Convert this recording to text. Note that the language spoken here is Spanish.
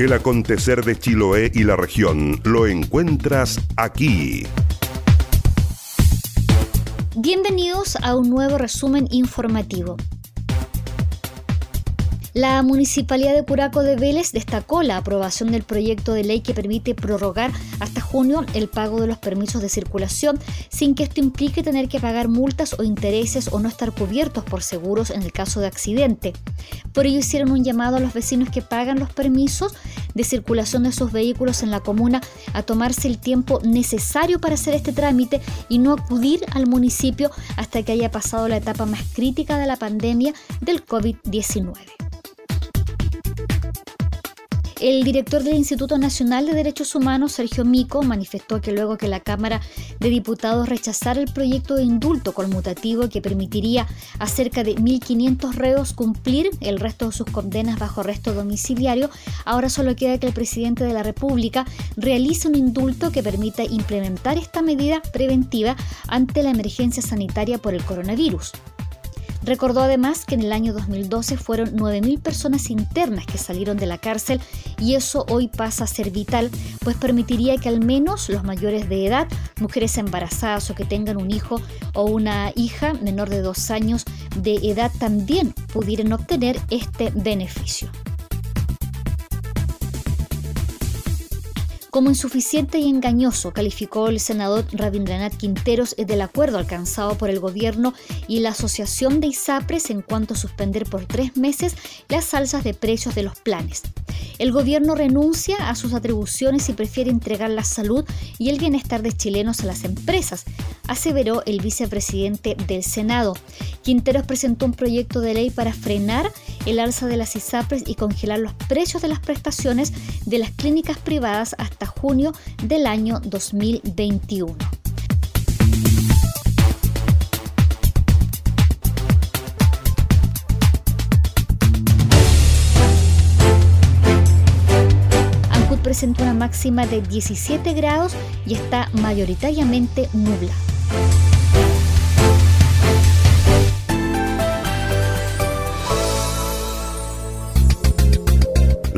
El acontecer de Chiloé y la región lo encuentras aquí. Bienvenidos a un nuevo resumen informativo. La Municipalidad de Curaco de Vélez destacó la aprobación del proyecto de ley que permite prorrogar hasta junio el pago de los permisos de circulación sin que esto implique tener que pagar multas o intereses o no estar cubiertos por seguros en el caso de accidente. Por ello hicieron un llamado a los vecinos que pagan los permisos de circulación de sus vehículos en la comuna a tomarse el tiempo necesario para hacer este trámite y no acudir al municipio hasta que haya pasado la etapa más crítica de la pandemia del COVID-19. El director del Instituto Nacional de Derechos Humanos, Sergio Mico, manifestó que luego que la Cámara de Diputados rechazara el proyecto de indulto conmutativo que permitiría a cerca de 1.500 reos cumplir el resto de sus condenas bajo arresto domiciliario, ahora solo queda que el presidente de la República realice un indulto que permita implementar esta medida preventiva ante la emergencia sanitaria por el coronavirus. Recordó además que en el año 2012 fueron 9.000 personas internas que salieron de la cárcel y eso hoy pasa a ser vital, pues permitiría que al menos los mayores de edad, mujeres embarazadas o que tengan un hijo o una hija menor de dos años de edad también pudieran obtener este beneficio. Como insuficiente y engañoso calificó el senador Rabindranath Quinteros del acuerdo alcanzado por el gobierno y la Asociación de ISAPRES en cuanto a suspender por tres meses las alzas de precios de los planes. El gobierno renuncia a sus atribuciones y prefiere entregar la salud y el bienestar de chilenos a las empresas, aseveró el vicepresidente del Senado. Quinteros presentó un proyecto de ley para frenar el alza de las ISAPRES y congelar los precios de las prestaciones de las clínicas privadas hasta junio del año 2021. Ancud presenta una máxima de 17 grados y está mayoritariamente nubla.